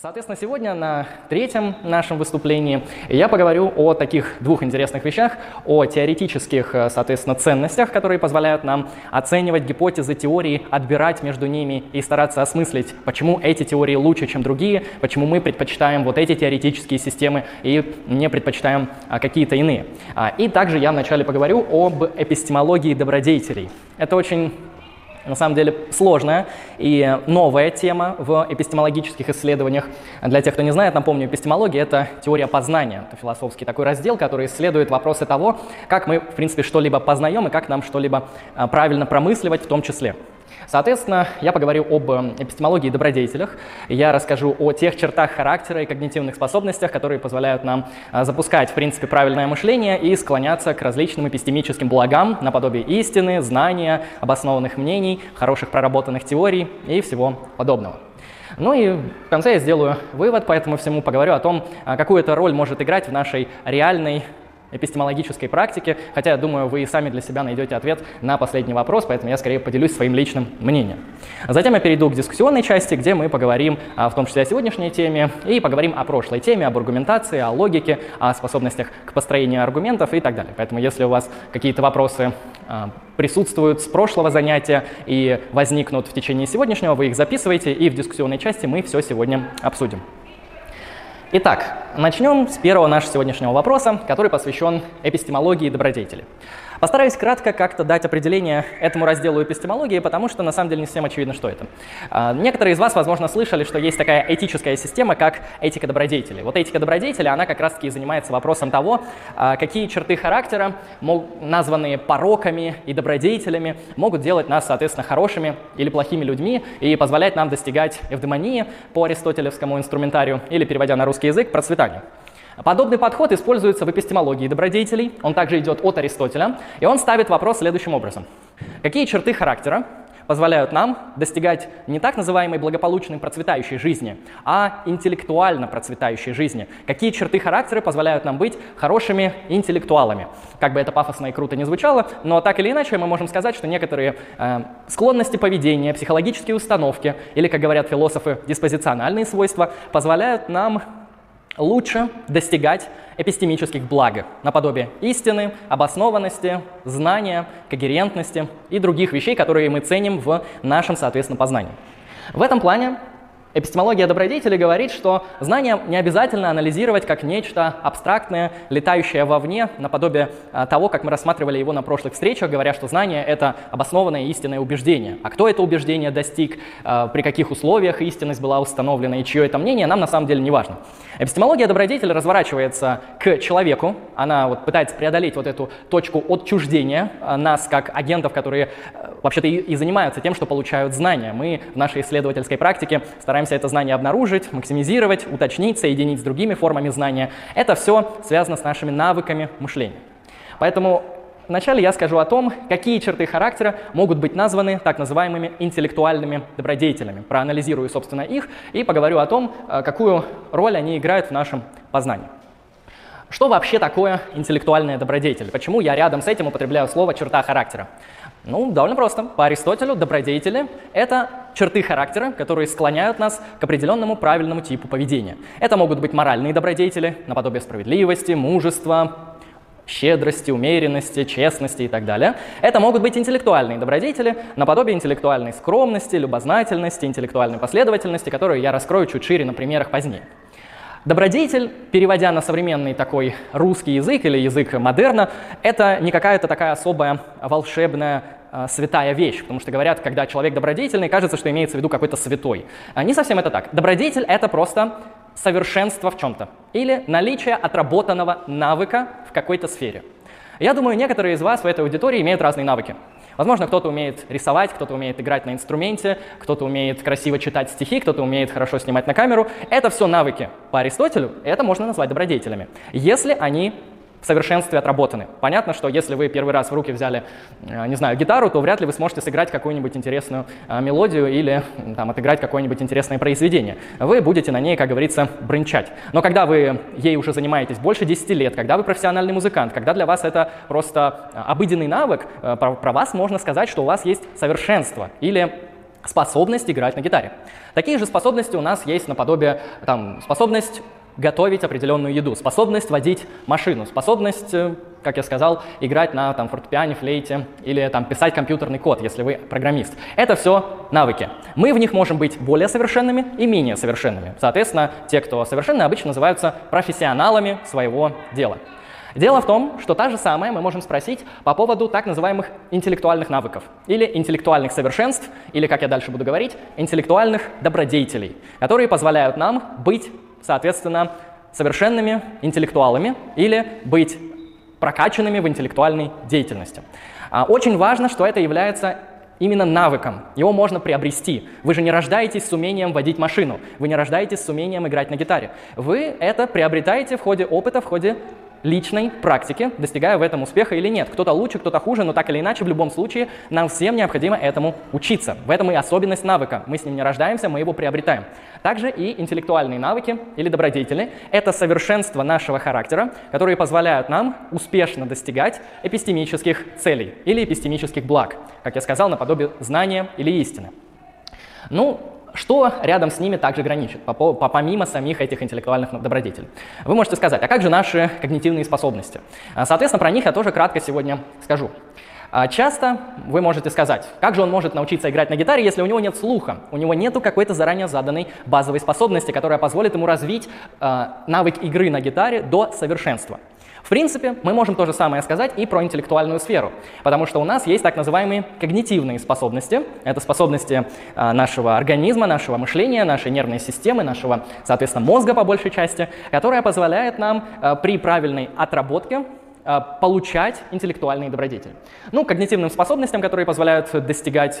Соответственно, сегодня на третьем нашем выступлении я поговорю о таких двух интересных вещах, о теоретических, э, соответственно, ценностях, которые позволяют нам оценивать гипотезы, теории, отбирать между ними и стараться осмыслить, почему эти теории лучше, чем другие, почему мы предпочитаем вот эти теоретические системы и не предпочитаем а, какие-то иные. А, и также я вначале поговорю об эпистемологии добродетелей. Это очень на самом деле сложная и новая тема в эпистемологических исследованиях. Для тех, кто не знает, напомню, эпистемология — это теория познания, это философский такой раздел, который исследует вопросы того, как мы, в принципе, что-либо познаем и как нам что-либо а, правильно промысливать в том числе. Соответственно, я поговорю об эм, эпистемологии добродетелях, я расскажу о тех чертах характера и когнитивных способностях, которые позволяют нам а, запускать, в принципе, правильное мышление и склоняться к различным эпистемическим благам наподобие истины, знания, обоснованных мнений, хороших проработанных теорий и всего подобного. Ну и в конце я сделаю вывод по этому всему, поговорю о том, а, какую это роль может играть в нашей реальной эпистемологической практики, хотя, я думаю, вы и сами для себя найдете ответ на последний вопрос, поэтому я скорее поделюсь своим личным мнением. Затем я перейду к дискуссионной части, где мы поговорим а, в том числе о сегодняшней теме и поговорим о прошлой теме, об аргументации, о логике, о способностях к построению аргументов и так далее. Поэтому если у вас какие-то вопросы а, присутствуют с прошлого занятия и возникнут в течение сегодняшнего, вы их записывайте, и в дискуссионной части мы все сегодня обсудим. Итак, начнем с первого нашего сегодняшнего вопроса, который посвящен эпистемологии добродетели. Постараюсь кратко как-то дать определение этому разделу эпистемологии, потому что на самом деле не всем очевидно, что это. А, некоторые из вас, возможно, слышали, что есть такая этическая система, как этика добродетели. Вот этика добродетели, она как раз-таки занимается вопросом того, а, какие черты характера, названные пороками и добродетелями, могут делать нас, соответственно, хорошими или плохими людьми и позволять нам достигать эвдемонии по аристотелевскому инструментарию или, переводя на русский язык, процветания. Подобный подход используется в эпистемологии добродетелей, он также идет от Аристотеля, и он ставит вопрос следующим образом. Какие черты характера позволяют нам достигать не так называемой благополучной процветающей жизни, а интеллектуально процветающей жизни. Какие черты характера позволяют нам быть хорошими интеллектуалами. Как бы это пафосно и круто не звучало, но так или иначе мы можем сказать, что некоторые э, склонности поведения, психологические установки или, как говорят философы, диспозициональные свойства позволяют нам лучше достигать эпистемических благ, наподобие истины, обоснованности, знания, когерентности и других вещей, которые мы ценим в нашем, соответственно, познании. В этом плане Эпистемология добродетели говорит, что знание не обязательно анализировать как нечто абстрактное, летающее вовне, наподобие а, того, как мы рассматривали его на прошлых встречах, говоря, что знание — это обоснованное истинное убеждение. А кто это убеждение достиг, а, при каких условиях истинность была установлена и чье это мнение, нам на самом деле не важно. Эпистемология добродетели разворачивается к человеку, она вот пытается преодолеть вот эту точку отчуждения а, нас как агентов, которые вообще-то и, и занимаются тем, что получают знания. Мы в нашей исследовательской практике стараемся стараемся это знание обнаружить, максимизировать, уточнить, соединить с другими формами знания. Это все связано с нашими навыками мышления. Поэтому Вначале я скажу о том, какие черты характера могут быть названы так называемыми интеллектуальными добродетелями. Проанализирую, собственно, их и поговорю о том, э, какую роль они играют в нашем познании. Что вообще такое интеллектуальная добродетель? Почему я рядом с этим употребляю слово «черта характера»? Ну, довольно просто. По Аристотелю добродетели — это черты характера, которые склоняют нас к определенному правильному типу поведения. Это могут быть моральные добродетели, наподобие справедливости, мужества, щедрости, умеренности, честности и так далее. Это могут быть интеллектуальные добродетели, наподобие интеллектуальной скромности, любознательности, интеллектуальной последовательности, которые я раскрою чуть шире на примерах позднее. Добродетель, переводя на современный такой русский язык или язык модерна, это не какая-то такая особая волшебная э, святая вещь, потому что говорят, когда человек добродетельный, кажется, что имеется в виду какой-то святой. А не совсем это так. Добродетель — это просто совершенство в чем-то или наличие отработанного навыка в какой-то сфере. Я думаю, некоторые из вас в этой аудитории имеют разные навыки. Возможно, кто-то умеет рисовать, кто-то умеет играть на инструменте, кто-то умеет красиво читать стихи, кто-то умеет хорошо снимать на камеру. Это все навыки по Аристотелю, это можно назвать добродетелями, если они совершенстве отработаны. Понятно, что если вы первый раз в руки взяли, э, не знаю, гитару, то вряд ли вы сможете сыграть какую-нибудь интересную э, мелодию или там, отыграть какое-нибудь интересное произведение. Вы будете на ней, как говорится, бренчать. Но когда вы ей уже занимаетесь больше 10 лет, когда вы профессиональный музыкант, когда для вас это просто э, обыденный навык, про, про вас можно сказать, что у вас есть совершенство или способность играть на гитаре. Такие же способности у нас есть наподобие, там, способность готовить определенную еду, способность водить машину, способность, э, как я сказал, играть на там, фортепиане, флейте или там, писать компьютерный код, если вы программист. Это все навыки. Мы в них можем быть более совершенными и менее совершенными. Соответственно, те, кто совершенны, обычно называются профессионалами своего дела. Дело в том, что та же самое мы можем спросить по поводу так называемых интеллектуальных навыков или интеллектуальных совершенств, или, как я дальше буду говорить, интеллектуальных добродетелей, которые позволяют нам быть соответственно, совершенными интеллектуалами или быть прокачанными в интеллектуальной деятельности. А, очень важно, что это является именно навыком. Его можно приобрести. Вы же не рождаетесь с умением водить машину, вы не рождаетесь с умением играть на гитаре. Вы это приобретаете в ходе опыта, в ходе личной практики, достигая в этом успеха или нет. Кто-то лучше, кто-то хуже, но так или иначе, в любом случае, нам всем необходимо этому учиться. В этом и особенность навыка. Мы с ним не рождаемся, мы его приобретаем. Также и интеллектуальные навыки или добродетели – это совершенство нашего характера, которые позволяют нам успешно достигать эпистемических целей или эпистемических благ, как я сказал, наподобие знания или истины. Ну, что рядом с ними также граничит, помимо самих этих интеллектуальных добродетелей? Вы можете сказать, а как же наши когнитивные способности? А, соответственно, про них я тоже кратко сегодня скажу. А, часто вы можете сказать, как же он может научиться играть на гитаре, если у него нет слуха, у него нет какой-то заранее заданной базовой способности, которая позволит ему развить э, навык игры на гитаре до совершенства. В принципе, мы можем то же самое сказать и про интеллектуальную сферу, потому что у нас есть так называемые когнитивные способности. Это способности э, нашего организма, нашего мышления, нашей нервной системы, нашего, соответственно, мозга по большей части, которая позволяет нам э, при правильной отработке э, получать интеллектуальные добродетели. Ну, когнитивным способностям, которые позволяют достигать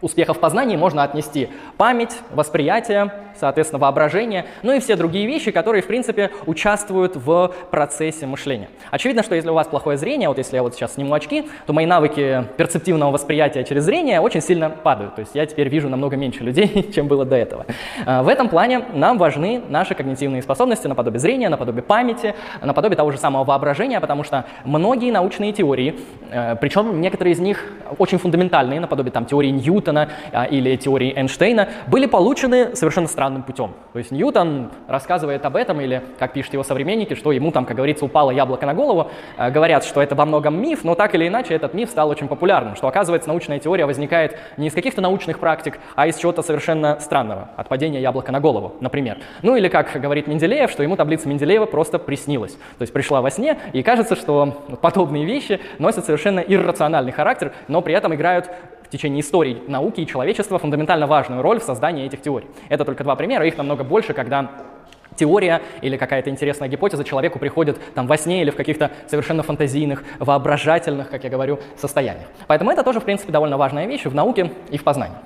успеха в познании можно отнести память, восприятие, соответственно, воображение, ну и все другие вещи, которые, в принципе, участвуют в процессе мышления. Очевидно, что если у вас плохое зрение, вот если я вот сейчас сниму очки, то мои навыки перцептивного восприятия через зрение очень сильно падают. То есть я теперь вижу намного меньше людей, чем было до этого. А, в этом плане нам важны наши когнитивные способности наподобие зрения, наподобие памяти, наподобие того же самого воображения, потому что многие научные теории, э, причем некоторые из них очень фундаментальные, наподобие там теории Ньютона, Ньютона а, или теории Эйнштейна были получены совершенно странным путем. То есть Ньютон рассказывает об этом, или, как пишут его современники, что ему там, как говорится, упало яблоко на голову. А, говорят, что это во многом миф, но так или иначе этот миф стал очень популярным, что, оказывается, научная теория возникает не из каких-то научных практик, а из чего-то совершенно странного, от падения яблока на голову, например. Ну или, как говорит Менделеев, что ему таблица Менделеева просто приснилась. То есть пришла во сне, и кажется, что подобные вещи носят совершенно иррациональный характер, но при этом играют течение истории науки и человечества фундаментально важную роль в создании этих теорий. Это только два примера, их намного больше, когда теория или какая-то интересная гипотеза человеку приходит там во сне или в каких-то совершенно фантазийных, воображательных, как я говорю, состояниях. Поэтому это тоже, в принципе, довольно важная вещь в науке и в познании.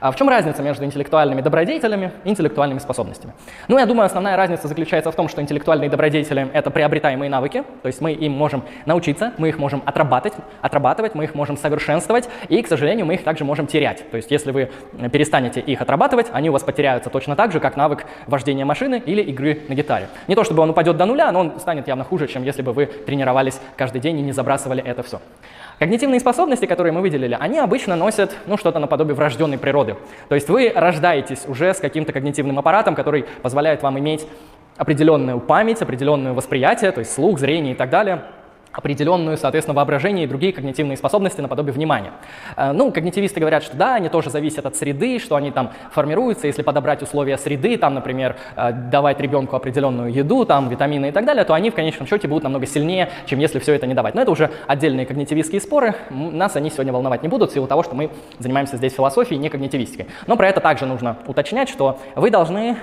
А в чем разница между интеллектуальными добродетелями и интеллектуальными способностями? Ну, я думаю, основная разница заключается в том, что интеллектуальные добродетели — это приобретаемые навыки, то есть мы им можем научиться, мы их можем отрабатывать, отрабатывать, мы их можем совершенствовать, и, к сожалению, мы их также можем терять. То есть если вы перестанете их отрабатывать, они у вас потеряются точно так же, как навык вождения машины или игры на гитаре. Не то чтобы он упадет до нуля, но он станет явно хуже, чем если бы вы тренировались каждый день и не забрасывали это все. Когнитивные способности, которые мы выделили, они обычно носят ну, что-то наподобие врожденной природы. То есть вы рождаетесь уже с каким-то когнитивным аппаратом, который позволяет вам иметь определенную память, определенное восприятие, то есть слух, зрение и так далее – определенную, соответственно, воображение и другие когнитивные способности наподобие внимания. Э, ну, когнитивисты говорят, что да, они тоже зависят от среды, что они там формируются, если подобрать условия среды, там, например, э, давать ребенку определенную еду, там, витамины и так далее, то они в конечном счете будут намного сильнее, чем если все это не давать. Но это уже отдельные когнитивистские споры, нас они сегодня волновать не будут в силу того, что мы занимаемся здесь философией, не когнитивистикой. Но про это также нужно уточнять, что вы должны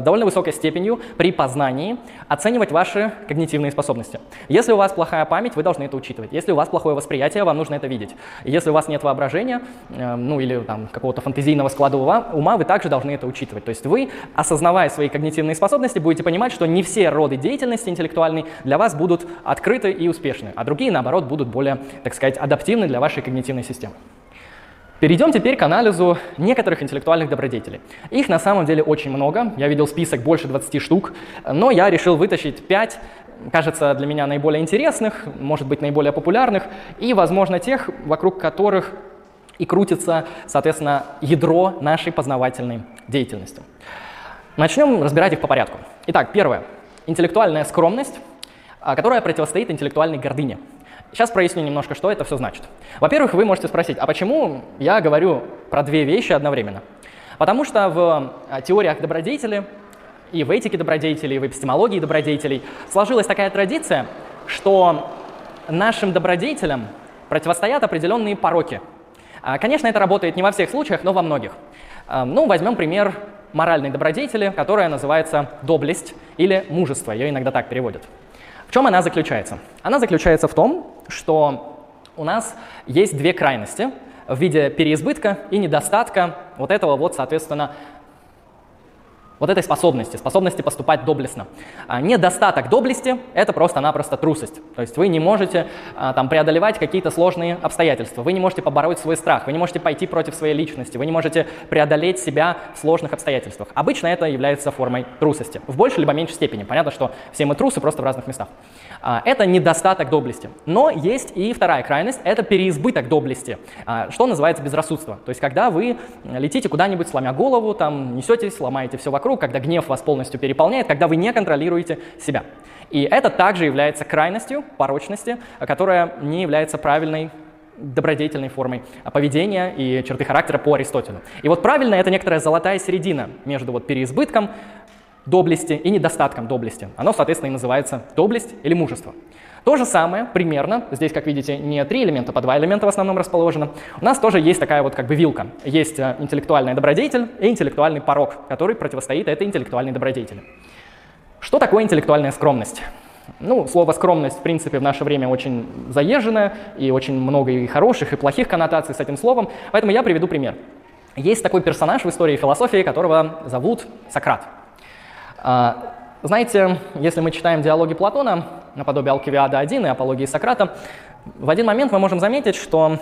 довольно высокой степенью при познании оценивать ваши когнитивные способности. Если у вас плохая память, вы должны это учитывать. Если у вас плохое восприятие, вам нужно это видеть. Если у вас нет воображения, э, ну или там какого-то фантазийного склада ума, вы также должны это учитывать. То есть вы, осознавая свои когнитивные способности, будете понимать, что не все роды деятельности интеллектуальной для вас будут открыты и успешны, а другие, наоборот, будут более, так сказать, адаптивны для вашей когнитивной системы. Перейдем теперь к анализу некоторых интеллектуальных добродетелей. Их на самом деле очень много, я видел список больше 20 штук, но я решил вытащить 5, кажется, для меня наиболее интересных, может быть, наиболее популярных, и, возможно, тех, вокруг которых и крутится, соответственно, ядро нашей познавательной деятельности. Начнем разбирать их по порядку. Итак, первое. Интеллектуальная скромность, а, которая противостоит интеллектуальной гордыне. Сейчас проясню немножко, что это все значит. Во-первых, вы можете спросить, а почему я говорю про две вещи одновременно? Потому что в а, теориях добродетели и в этике добродетелей, и в эпистемологии добродетелей сложилась такая традиция, что нашим добродетелям противостоят определенные пороки. А, конечно, это работает не во всех случаях, но во многих. А, ну, возьмем пример моральной добродетели, которая называется доблесть или мужество, ее иногда так переводят. В чем она заключается? Она заключается в том, что у нас есть две крайности в виде переизбытка и недостатка вот этого вот, соответственно, вот этой способности, способности поступать доблестно. А недостаток доблести – это просто-напросто трусость. То есть вы не можете а, там, преодолевать какие-то сложные обстоятельства, вы не можете побороть свой страх, вы не можете пойти против своей личности, вы не можете преодолеть себя в сложных обстоятельствах. Обычно это является формой трусости, в большей либо меньшей степени. Понятно, что все мы трусы, просто в разных местах. А, это недостаток доблести. Но есть и вторая крайность – это переизбыток доблести, что называется безрассудство. То есть когда вы летите куда-нибудь, сломя голову, там несетесь, ломаете все вокруг, вокруг, когда гнев вас полностью переполняет, когда вы не контролируете себя. И это также является крайностью порочности, которая не является правильной добродетельной формой поведения и черты характера по Аристотелю. И вот правильно это некоторая золотая середина между вот переизбытком доблести и недостатком доблести. Оно, соответственно, и называется доблесть или мужество. То же самое примерно, здесь, как видите, не три элемента, по два элемента в основном расположено. У нас тоже есть такая вот как бы вилка. Есть э, интеллектуальный добродетель и интеллектуальный порог, который противостоит этой интеллектуальной добродетели. Что такое интеллектуальная скромность? Ну, слово «скромность», в принципе, в наше время очень заезженное, и очень много и хороших, и плохих коннотаций с этим словом, поэтому я приведу пример. Есть такой персонаж в истории философии, которого зовут Сократ. А, знаете, если мы читаем диалоги Платона, наподобие Алкивиада 1 и Апологии Сократа, в один момент мы можем заметить, что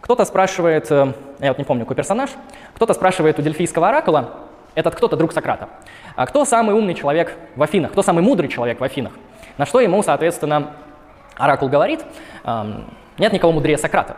кто-то спрашивает, э, я вот не помню, какой персонаж, кто-то спрашивает у дельфийского оракула, этот кто-то друг Сократа, а кто самый умный человек в Афинах, кто самый мудрый человек в Афинах? На что ему, соответственно, оракул говорит, нет никого мудрее Сократа.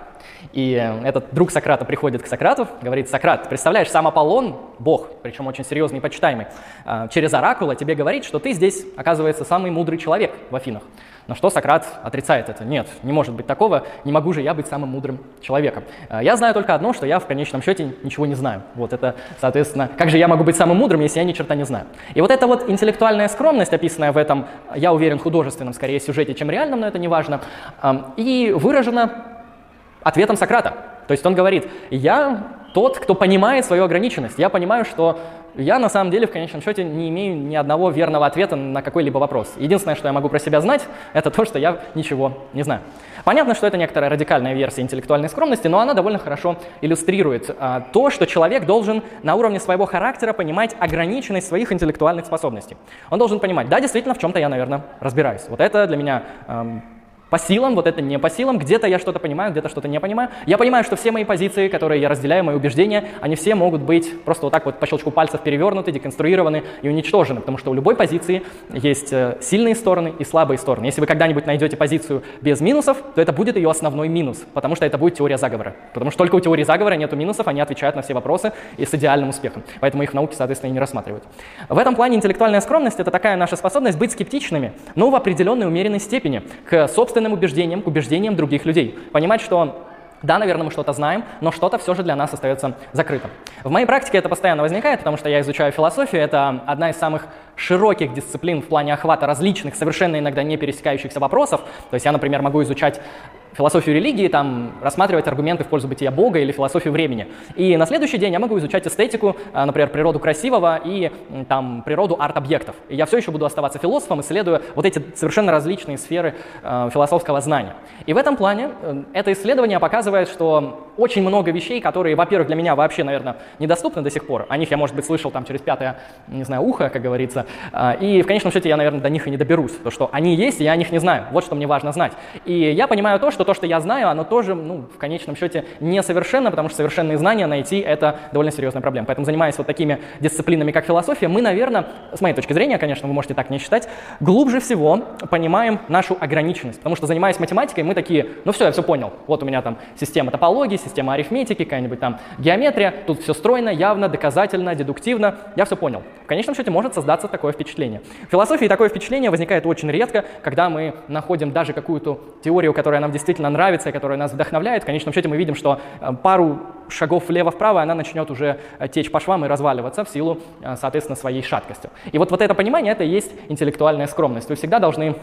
И этот друг Сократа приходит к Сократу, говорит, Сократ, представляешь, сам Аполлон, бог, причем очень серьезный и почитаемый, а, через оракула тебе говорит, что ты здесь, оказывается, самый мудрый человек в Афинах. На что Сократ отрицает это. Нет, не может быть такого, не могу же я быть самым мудрым человеком. А, я знаю только одно, что я в конечном счете ничего не знаю. Вот это, соответственно, как же я могу быть самым мудрым, если я ни черта не знаю? И вот эта вот интеллектуальная скромность, описанная в этом, я уверен, художественном скорее сюжете, чем реальном, но это не важно, и выражена ответом Сократа. То есть он говорит, я тот, кто понимает свою ограниченность. Я понимаю, что я на самом деле в конечном счете не имею ни одного верного ответа на какой-либо вопрос. Единственное, что я могу про себя знать, это то, что я ничего не знаю. Понятно, что это некоторая радикальная версия интеллектуальной скромности, но она довольно хорошо иллюстрирует а, то, что человек должен на уровне своего характера понимать ограниченность своих интеллектуальных способностей. Он должен понимать, да, действительно, в чем-то я, наверное, разбираюсь. Вот это для меня эм, по силам, вот это не по силам, где-то я что-то понимаю, где-то что-то не понимаю. Я понимаю, что все мои позиции, которые я разделяю, мои убеждения, они все могут быть просто вот так вот по щелчку пальцев перевернуты, деконструированы и уничтожены, потому что у любой позиции есть э, сильные стороны и слабые стороны. Если вы когда-нибудь найдете позицию без минусов, то это будет ее основной минус, потому что это будет теория заговора. Потому что только у теории заговора нет минусов, они отвечают на все вопросы и с идеальным успехом. Поэтому их в науке, соответственно, и не рассматривают. В этом плане интеллектуальная скромность — это такая наша способность быть скептичными, но в определенной умеренной степени к собственным собственным убеждениям к убеждениям других людей. Понимать, что да, наверное, мы что-то знаем, но что-то все же для нас остается закрытым. В моей практике это постоянно возникает, потому что я изучаю философию. Это одна из самых широких дисциплин в плане охвата различных, совершенно иногда не пересекающихся вопросов. То есть я, например, могу изучать философию религии, там, рассматривать аргументы в пользу бытия Бога или философию времени. И на следующий день я могу изучать эстетику, а, например, природу красивого и там, природу арт-объектов. И я все еще буду оставаться философом, исследуя вот эти совершенно различные сферы э, философского знания. И в этом плане э, это исследование показывает, что очень много вещей, которые, во-первых, для меня вообще, наверное, недоступны до сих пор. О них я, может быть, слышал там через пятое, не знаю, ухо, как говорится. Э, и в конечном счете я, наверное, до них и не доберусь. То, что они есть, и я о них не знаю. Вот что мне важно знать. И я понимаю то, что то, что я знаю, оно тоже, ну, в конечном счете, несовершенно, потому что совершенные знания найти – это довольно серьезная проблема. Поэтому, занимаясь вот такими дисциплинами, как философия, мы, наверное, с моей точки зрения, конечно, вы можете так не считать, глубже всего понимаем нашу ограниченность. Потому что, занимаясь математикой, мы такие, ну все, я все понял. Вот у меня там система топологии, система арифметики, какая-нибудь там геометрия, тут все стройно, явно, доказательно, дедуктивно, я все понял. В конечном счете может создаться такое впечатление. В философии такое впечатление возникает очень редко, когда мы находим даже какую-то теорию, которая нам действительно нравится и которая нас вдохновляет. В конечном счете мы видим, что э, пару шагов влево-вправо она начнет уже э, течь по швам и разваливаться в силу, э, соответственно, своей шаткостью. И вот, вот это понимание, это и есть интеллектуальная скромность. Вы всегда должны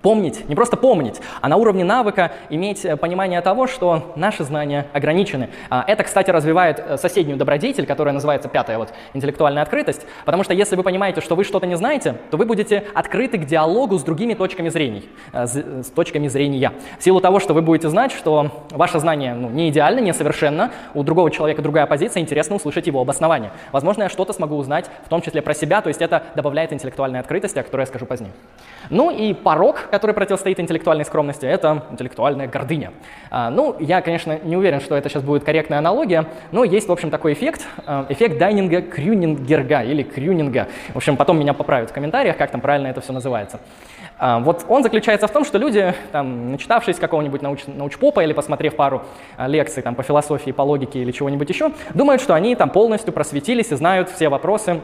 Помнить, не просто помнить, а на уровне навыка иметь э, понимание того, что наши знания ограничены. А, это, кстати, развивает э, соседнюю добродетель, которая называется пятая вот интеллектуальная открытость, потому что если вы понимаете, что вы что-то не знаете, то вы будете открыты к диалогу с другими точками зрения, э, с точками зрения. В силу того, что вы будете знать, что ваше знание ну, не идеально, не совершенно, у другого человека другая позиция, интересно услышать его обоснование. Возможно, я что-то смогу узнать, в том числе про себя, то есть это добавляет интеллектуальной открытости, о которой я скажу позднее. Ну и порог, который противостоит интеллектуальной скромности, это интеллектуальная гордыня. А, ну, я, конечно, не уверен, что это сейчас будет корректная аналогия, но есть, в общем, такой эффект, а, эффект Дайнинга-Крюнингерга или Крюнинга. В общем, потом меня поправят в комментариях, как там правильно это все называется. А, вот он заключается в том, что люди, там, начитавшись какого-нибудь науч, научпопа или посмотрев пару лекций там, по философии, по логике или чего-нибудь еще, думают, что они там полностью просветились и знают все вопросы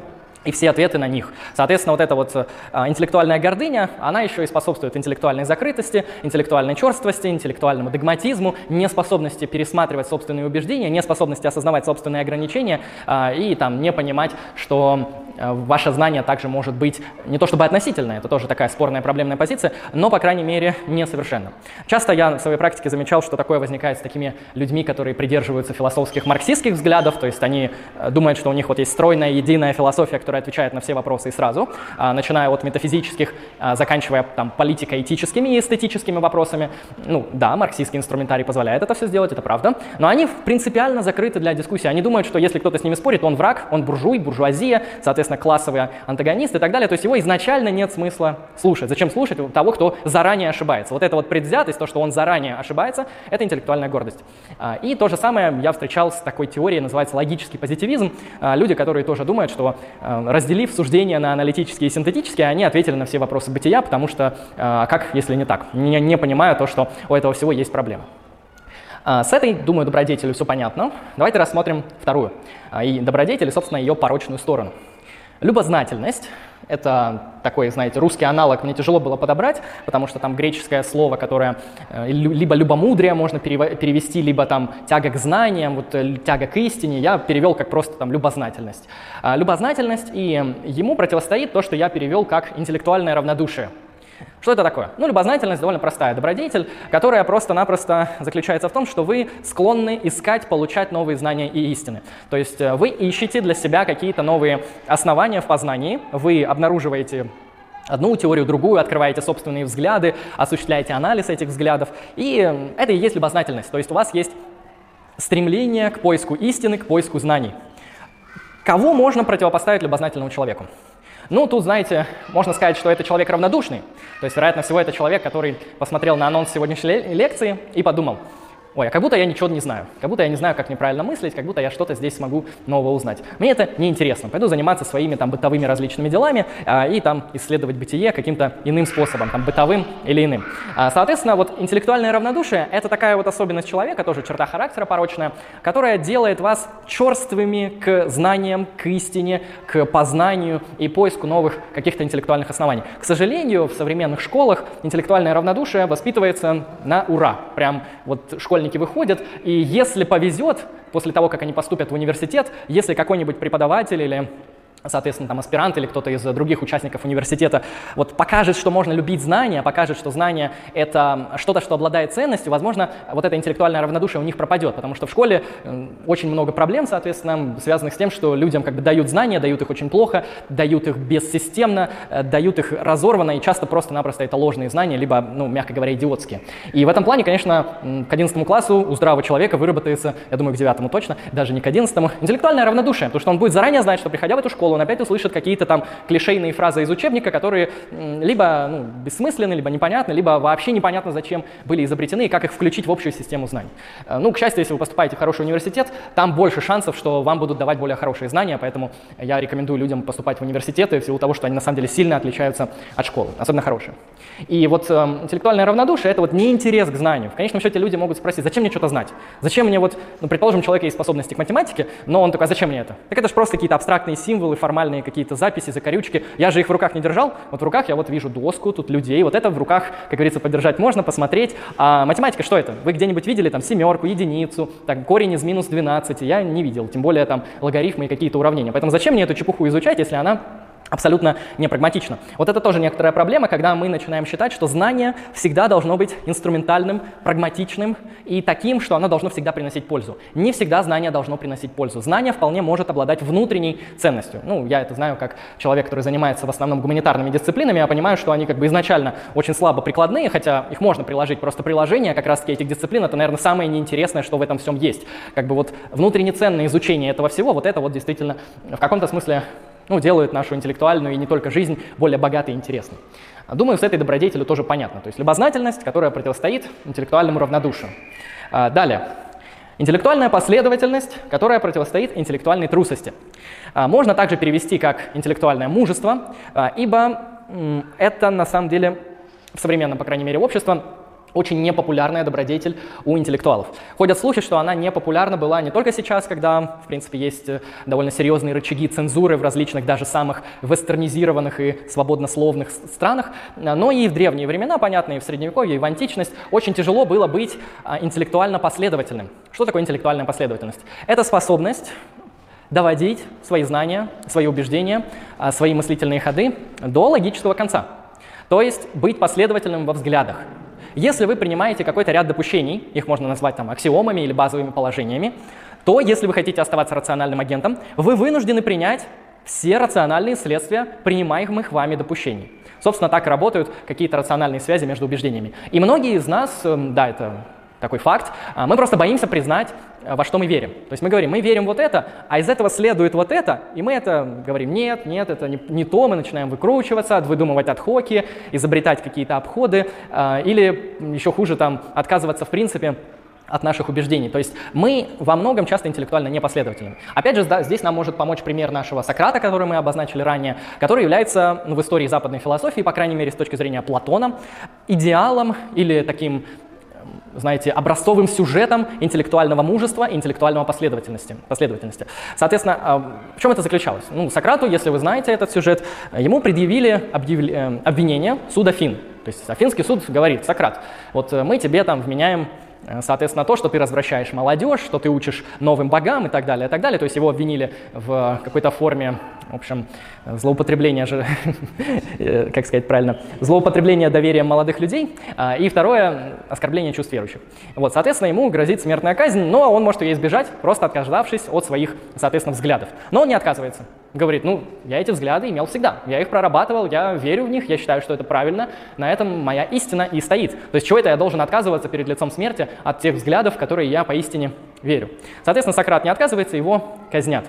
и все ответы на них. Соответственно, вот эта вот а, интеллектуальная гордыня, она еще и способствует интеллектуальной закрытости, интеллектуальной черствости, интеллектуальному догматизму, неспособности пересматривать собственные убеждения, неспособности осознавать собственные ограничения а, и там не понимать, что ваше знание также может быть не то чтобы относительное, это тоже такая спорная проблемная позиция, но, по крайней мере, несовершенно. Часто я в своей практике замечал, что такое возникает с такими людьми, которые придерживаются философских марксистских взглядов, то есть они э, думают, что у них вот есть стройная, единая философия, которая отвечает на все вопросы и сразу, а, начиная от метафизических, а, заканчивая там политико-этическими и эстетическими вопросами. Ну да, марксистский инструментарий позволяет это все сделать, это правда, но они принципиально закрыты для дискуссии. Они думают, что если кто-то с ними спорит, он враг, он буржуй, буржуазия, соответственно, классовый антагонист и так далее. То есть его изначально нет смысла слушать. Зачем слушать того, кто заранее ошибается? Вот эта вот предвзятость, то, что он заранее ошибается, это интеллектуальная гордость. А, и то же самое я встречал с такой теорией, называется логический позитивизм. Люди, которые тоже думают, что разделив суждения на аналитические и синтетические, они ответили на все вопросы бытия, потому что а как, если не так? Не, не понимаю то, что у этого всего есть проблема. А, с этой, думаю, добродетелью все понятно. Давайте рассмотрим вторую. А, и добродетель, собственно, ее порочную сторону. Любознательность — это такой, знаете, русский аналог мне тяжело было подобрать, потому что там греческое слово, которое э, либо любомудрие можно перевести, либо там тяга к знаниям, вот э, тяга к истине, я перевел как просто там любознательность. А, любознательность, и ему противостоит то, что я перевел как интеллектуальное равнодушие. Что это такое? Ну, любознательность довольно простая добродетель, которая просто-напросто заключается в том, что вы склонны искать, получать новые знания и истины. То есть э, вы ищете для себя какие-то новые основания в познании, вы обнаруживаете одну теорию, другую, открываете собственные взгляды, осуществляете анализ этих взглядов, и это и есть любознательность. То есть у вас есть стремление к поиску истины, к поиску знаний. Кого можно противопоставить любознательному человеку? Ну, тут, знаете, можно сказать, что это человек равнодушный. То есть, вероятно всего, это человек, который посмотрел на анонс сегодняшней лекции и подумал, ой, а как будто я ничего не знаю, как будто я не знаю, как неправильно мыслить, как будто я что-то здесь смогу нового узнать. Мне это неинтересно, пойду заниматься своими там бытовыми различными делами а, и там исследовать бытие каким-то иным способом, там бытовым или иным. А, соответственно, вот интеллектуальное равнодушие — это такая вот особенность человека, тоже черта характера порочная, которая делает вас черствыми к знаниям, к истине, к познанию и поиску новых каких-то интеллектуальных оснований. К сожалению, в современных школах интеллектуальное равнодушие воспитывается на ура. Прям вот школьники школьники выходят, и если повезет, после того, как они поступят в университет, если какой-нибудь преподаватель или соответственно, там аспирант или кто-то из других участников университета вот покажет, что можно любить знания, покажет, что знание — это что-то, что обладает ценностью, возможно, вот это интеллектуальное равнодушие у них пропадет, потому что в школе очень много проблем, соответственно, связанных с тем, что людям как бы дают знания, дают их очень плохо, дают их бессистемно, э, дают их разорванно, и часто просто-напросто это ложные знания, либо, ну, мягко говоря, идиотские. И в этом плане, конечно, к 11 классу у здравого человека выработается, я думаю, к 9 точно, даже не к 11, интеллектуальное равнодушие, потому что он будет заранее знать, что приходя в эту школу, школу, он опять услышит какие-то там клишейные фразы из учебника, которые либо ну, бессмысленны, либо непонятны, либо вообще непонятно, зачем были изобретены и как их включить в общую систему знаний. Э, ну, к счастью, если вы поступаете в хороший университет, там больше шансов, что вам будут давать более хорошие знания, поэтому я рекомендую людям поступать в университеты в силу того, что они на самом деле сильно отличаются от школы, особенно хорошие. И вот э, интеллектуальное равнодушие — это вот неинтерес к знанию. В конечном счете люди могут спросить, зачем мне что-то знать? Зачем мне вот, ну, предположим, у человека есть способности к математике, но он такой, а зачем мне это? Так это же просто какие-то абстрактные символы, формальные какие-то записи, закорючки. Я же их в руках не держал. Вот в руках я вот вижу доску, тут людей. Вот это в руках, как говорится, подержать можно, посмотреть. А математика что это? Вы где-нибудь видели там семерку, единицу, так, корень из минус 12? Я не видел, тем более там логарифмы и какие-то уравнения. Поэтому зачем мне эту чепуху изучать, если она абсолютно непрагматично. Вот это тоже некоторая проблема, когда мы начинаем считать, что знание всегда должно быть инструментальным, прагматичным и таким, что оно должно всегда приносить пользу. Не всегда знание должно приносить пользу. Знание вполне может обладать внутренней ценностью. Ну, я это знаю как человек, который занимается в основном гуманитарными дисциплинами, я понимаю, что они как бы изначально очень слабо прикладные, хотя их можно приложить, просто приложение как раз-таки этих дисциплин, это, наверное, самое неинтересное, что в этом всем есть. Как бы вот внутренне ценное изучение этого всего, вот это вот действительно в каком-то смысле ну, делают нашу интеллектуальную и не только жизнь более богатой и интересной. Думаю, с этой добродетелью тоже понятно. То есть любознательность, которая противостоит интеллектуальному равнодушию. А, далее. Интеллектуальная последовательность, которая противостоит интеллектуальной трусости. А, можно также перевести как интеллектуальное мужество, а, ибо это на самом деле в современном, по крайней мере, обществе очень непопулярная добродетель у интеллектуалов. Ходят слухи, что она непопулярна была не только сейчас, когда, в принципе, есть э, довольно серьезные рычаги цензуры в различных даже самых вестернизированных и свободнословных странах, э, но и в древние времена, понятно, и в Средневековье, и в античность, очень тяжело было быть а, интеллектуально последовательным. Что такое интеллектуальная последовательность? Это способность доводить свои знания, свои убеждения, а, свои мыслительные ходы до логического конца. То есть быть последовательным во взглядах, если вы принимаете какой-то ряд допущений, их можно назвать там аксиомами или базовыми положениями, то если вы хотите оставаться рациональным агентом, вы вынуждены принять все рациональные следствия принимаемых вами допущений. Собственно, так работают какие-то рациональные связи между убеждениями. И многие из нас, эм, да, это такой факт, а, мы просто боимся признать, а, во что мы верим. То есть мы говорим, мы верим вот это, а из этого следует вот это, и мы это говорим, нет, нет, это не, не то, мы начинаем выкручиваться, выдумывать отходки, изобретать какие-то обходы, а, или еще хуже, там, отказываться в принципе от наших убеждений. То есть мы во многом часто интеллектуально непоследовательны. Опять же, здесь нам может помочь пример нашего Сократа, который мы обозначили ранее, который является ну, в истории западной философии, по крайней мере, с точки зрения Платона, идеалом или таким знаете, образцовым сюжетом интеллектуального мужества и интеллектуального последовательности. последовательности. Соответственно, а, в чем это заключалось? Ну, Сократу, если вы знаете этот сюжет, ему предъявили объявли, э, обвинение суд Афин. То есть Афинский суд говорит, Сократ, вот э, мы тебе там вменяем соответственно, то, что ты развращаешь молодежь, что ты учишь новым богам и так далее, и так далее. То есть его обвинили в какой-то форме, в общем, злоупотребления же, э, как сказать правильно, злоупотребления доверием молодых людей. А, и второе, оскорбление чувств верующих. Вот, соответственно, ему грозит смертная казнь, но он может ее избежать, просто отказавшись от своих, соответственно, взглядов. Но он не отказывается говорит, ну, я эти взгляды имел всегда, я их прорабатывал, я верю в них, я считаю, что это правильно, на этом моя истина и стоит. То есть чего это я должен отказываться перед лицом смерти от тех взглядов, в которые я поистине верю. Соответственно, Сократ не отказывается, его казнят.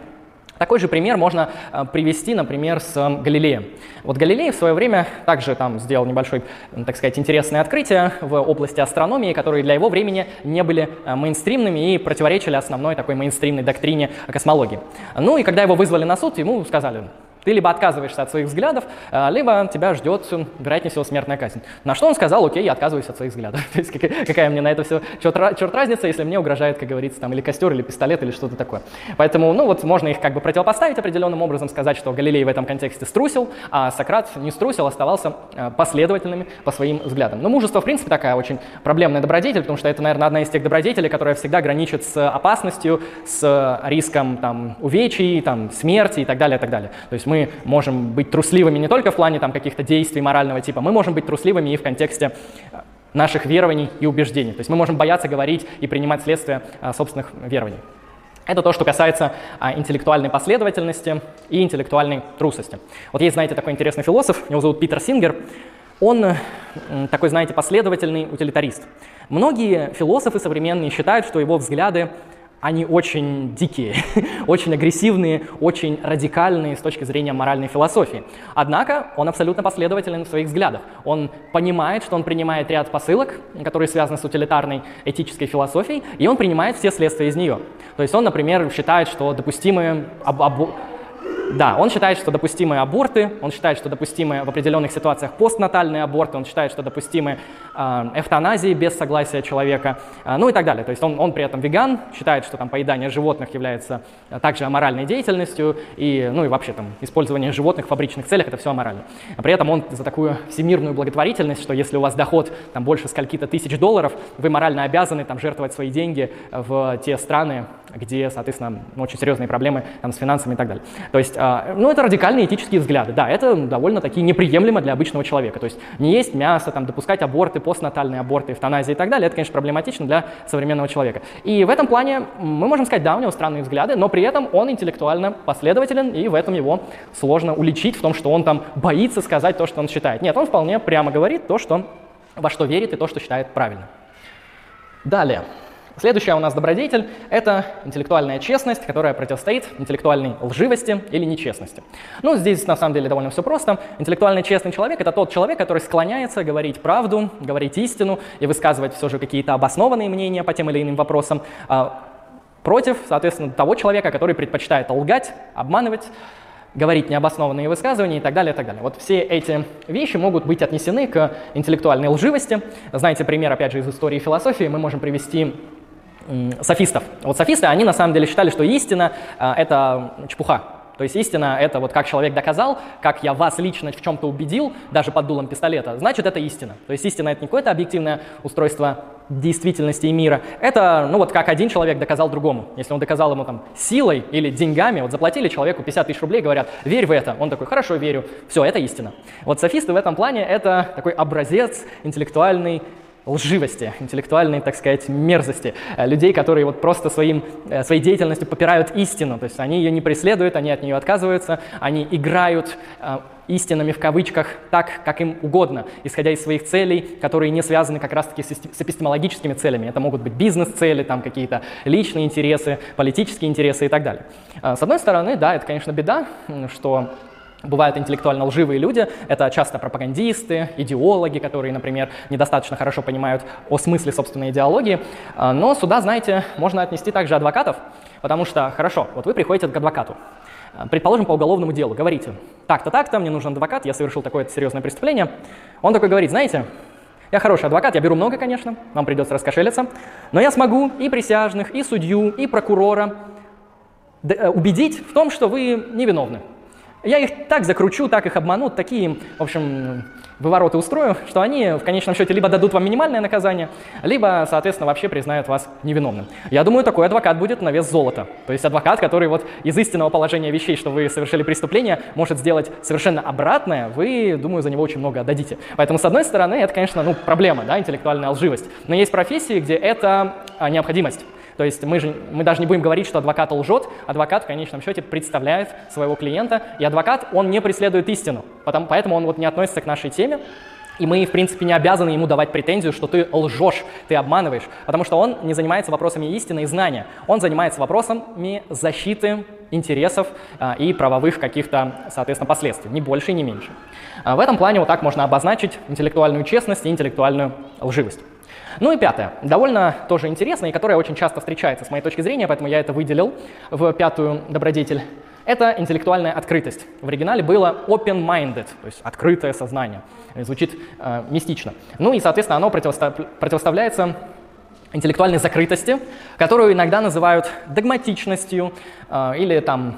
Такой же пример можно э, привести, например, с э, Галилеем. Вот Галилей в свое время также там сделал небольшое, так сказать, интересное открытие в области астрономии, которые для его времени не были э, мейнстримными и противоречили основной такой мейнстримной доктрине космологии. Ну и когда его вызвали на суд, ему сказали, ты либо отказываешься от своих взглядов, а, либо тебя ждет, вероятнее всего, смертная казнь. На что он сказал, окей, я отказываюсь от своих взглядов. То есть какая, мне на это все, черт, черт разница, если мне угрожает, как говорится, там или костер, или пистолет, или что-то такое. Поэтому, ну вот, можно их как бы противопоставить определенным образом, сказать, что Галилей в этом контексте струсил, а Сократ не струсил, оставался а, последовательными по своим взглядам. Но мужество, в принципе, такая очень проблемная добродетель, потому что это, наверное, одна из тех добродетелей, которая всегда граничит с опасностью, с риском там, увечий, там, смерти и так далее, и так далее. То есть мы можем быть трусливыми не только в плане там, каких-то действий морального типа, мы можем быть трусливыми и в контексте э, наших верований и убеждений. То есть мы можем бояться говорить и принимать следствие а, собственных верований. Это то, что касается а, интеллектуальной последовательности и интеллектуальной трусости. Вот есть, знаете, такой интересный философ, его зовут Питер Сингер. Он такой, знаете, последовательный утилитарист. Многие философы современные считают, что его взгляды они очень дикие, очень агрессивные, очень радикальные с точки зрения моральной философии. Однако он абсолютно последователен в своих взглядах. Он понимает, что он принимает ряд посылок, которые связаны с утилитарной этической философией, и он принимает все следствия из нее. То есть он, например, считает, что допустимые об, об, да, он считает, что допустимы аборты, он считает, что допустимы в определенных ситуациях постнатальные аборты, он считает, что допустимы э, эвтаназии без согласия человека, э, ну и так далее. То есть он, он при этом веган, считает, что там поедание животных является э, также аморальной деятельностью, и, ну и вообще там использование животных в фабричных целях это все аморально. При этом он за такую всемирную благотворительность, что если у вас доход там больше скольки-то тысяч долларов, вы морально обязаны там жертвовать свои деньги в те страны, где, соответственно, очень серьезные проблемы там, с финансами и так далее. То есть, э, ну, это радикальные этические взгляды. Да, это довольно такие неприемлемо для обычного человека. То есть не есть мясо, там, допускать аборты, постнатальные аборты, эвтаназии и так далее, это, конечно, проблематично для современного человека. И в этом плане мы можем сказать, да, у него странные взгляды, но при этом он интеллектуально последователен, и в этом его сложно уличить в том, что он там боится сказать то, что он считает. Нет, он вполне прямо говорит то, что, во что верит и то, что считает правильно. Далее. Следующая у нас добродетель – это интеллектуальная честность, которая противостоит интеллектуальной лживости или нечестности. Ну, здесь на самом деле довольно все просто. Интеллектуально честный человек – это тот человек, который склоняется говорить правду, говорить истину и высказывать все же какие-то обоснованные мнения по тем или иным вопросам, а, против, соответственно, того человека, который предпочитает лгать, обманывать, говорить необоснованные высказывания и так далее, и так далее. Вот все эти вещи могут быть отнесены к интеллектуальной лживости. Знаете, пример, опять же, из истории философии мы можем привести софистов. Вот софисты, они на самом деле считали, что истина а, — это чепуха. То есть истина — это вот как человек доказал, как я вас лично в чем-то убедил, даже под дулом пистолета, значит, это истина. То есть истина — это не какое-то объективное устройство действительности и мира. Это, ну вот как один человек доказал другому. Если он доказал ему там силой или деньгами, вот заплатили человеку 50 тысяч рублей, говорят, верь в это. Он такой, хорошо, верю. Все, это истина. Вот софисты в этом плане — это такой образец интеллектуальный лживости, интеллектуальной, так сказать, мерзости, э, людей, которые вот просто своим, э, своей деятельностью попирают истину, то есть они ее не преследуют, они от нее отказываются, они играют э, истинами в кавычках так, как им угодно, исходя из своих целей, которые не связаны как раз-таки с эпистемологическими целями. Это могут быть бизнес-цели, там какие-то личные интересы, политические интересы и так далее. С одной стороны, да, это, конечно, беда, что Бывают интеллектуально лживые люди, это часто пропагандисты, идеологи, которые, например, недостаточно хорошо понимают о смысле собственной идеологии. А, но сюда, знаете, можно отнести также адвокатов, потому что, хорошо, вот вы приходите к адвокату, а, предположим, по уголовному делу, говорите, так-то, так-то, мне нужен адвокат, я совершил такое серьезное преступление. Он такой говорит, знаете, я хороший адвокат, я беру много, конечно, вам придется раскошелиться, но я смогу и присяжных, и судью, и прокурора э, убедить в том, что вы невиновны. Я их так закручу, так их обману, такие, в общем, вывороты устрою, что они в конечном счете либо дадут вам минимальное наказание, либо, соответственно, вообще признают вас невиновным. Я думаю, такой адвокат будет на вес золота. То есть адвокат, который вот из истинного положения вещей, что вы совершили преступление, может сделать совершенно обратное, вы, думаю, за него очень много отдадите. Поэтому, с одной стороны, это, конечно, ну, проблема, да, интеллектуальная лживость. Но есть профессии, где это а, необходимость. То есть мы, же, мы даже не будем говорить, что адвокат лжет. Адвокат в конечном счете представляет своего клиента, и адвокат, он не преследует истину. Потому, поэтому он вот не относится к нашей теме. И мы, в принципе, не обязаны ему давать претензию, что ты лжешь, ты обманываешь, потому что он не занимается вопросами истины и знания. Он занимается вопросами защиты интересов а, и правовых каких-то, соответственно, последствий, ни больше, ни меньше. А в этом плане вот так можно обозначить интеллектуальную честность и интеллектуальную лживость. Ну и пятое, довольно тоже интересное, и которое очень часто встречается с моей точки зрения, поэтому я это выделил в пятую добродетель. Это интеллектуальная открытость. В оригинале было open-minded, то есть открытое сознание. Звучит э, мистично. Ну и, соответственно, оно противостав... противоставляется интеллектуальной закрытости, которую иногда называют догматичностью э, или там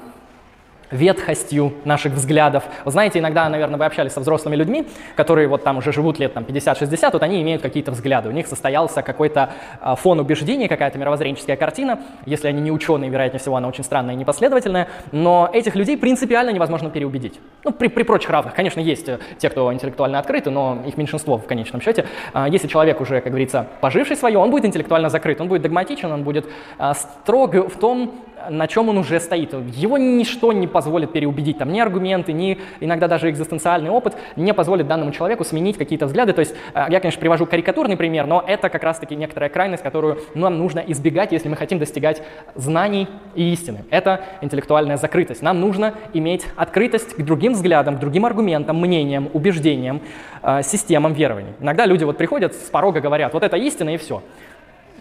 ветхостью наших взглядов. Вы знаете, иногда, наверное, вы общались со взрослыми людьми, которые вот там уже живут лет там, 50-60, вот они имеют какие-то взгляды. У них состоялся какой-то а, фон убеждений, какая-то мировоззренческая картина. Если они не ученые, вероятнее всего, она очень странная и непоследовательная. Но этих людей принципиально невозможно переубедить. Ну, при, при прочих равных. Конечно, есть э, те, кто интеллектуально открыты, но их меньшинство в конечном счете. А, если человек уже, как говорится, поживший свое, он будет интеллектуально закрыт, он будет догматичен, он будет а, строг в том, на чем он уже стоит. Его ничто не позволит переубедить, там, ни аргументы, ни иногда даже экзистенциальный опыт не позволит данному человеку сменить какие-то взгляды. То есть э, я, конечно, привожу карикатурный пример, но это как раз-таки некоторая крайность, которую нам нужно избегать, если мы хотим достигать знаний и истины. Это интеллектуальная закрытость. Нам нужно иметь открытость к другим взглядам, к другим аргументам, мнениям, убеждениям, э, системам верований. Иногда люди вот приходят с порога, говорят, вот это истина и все.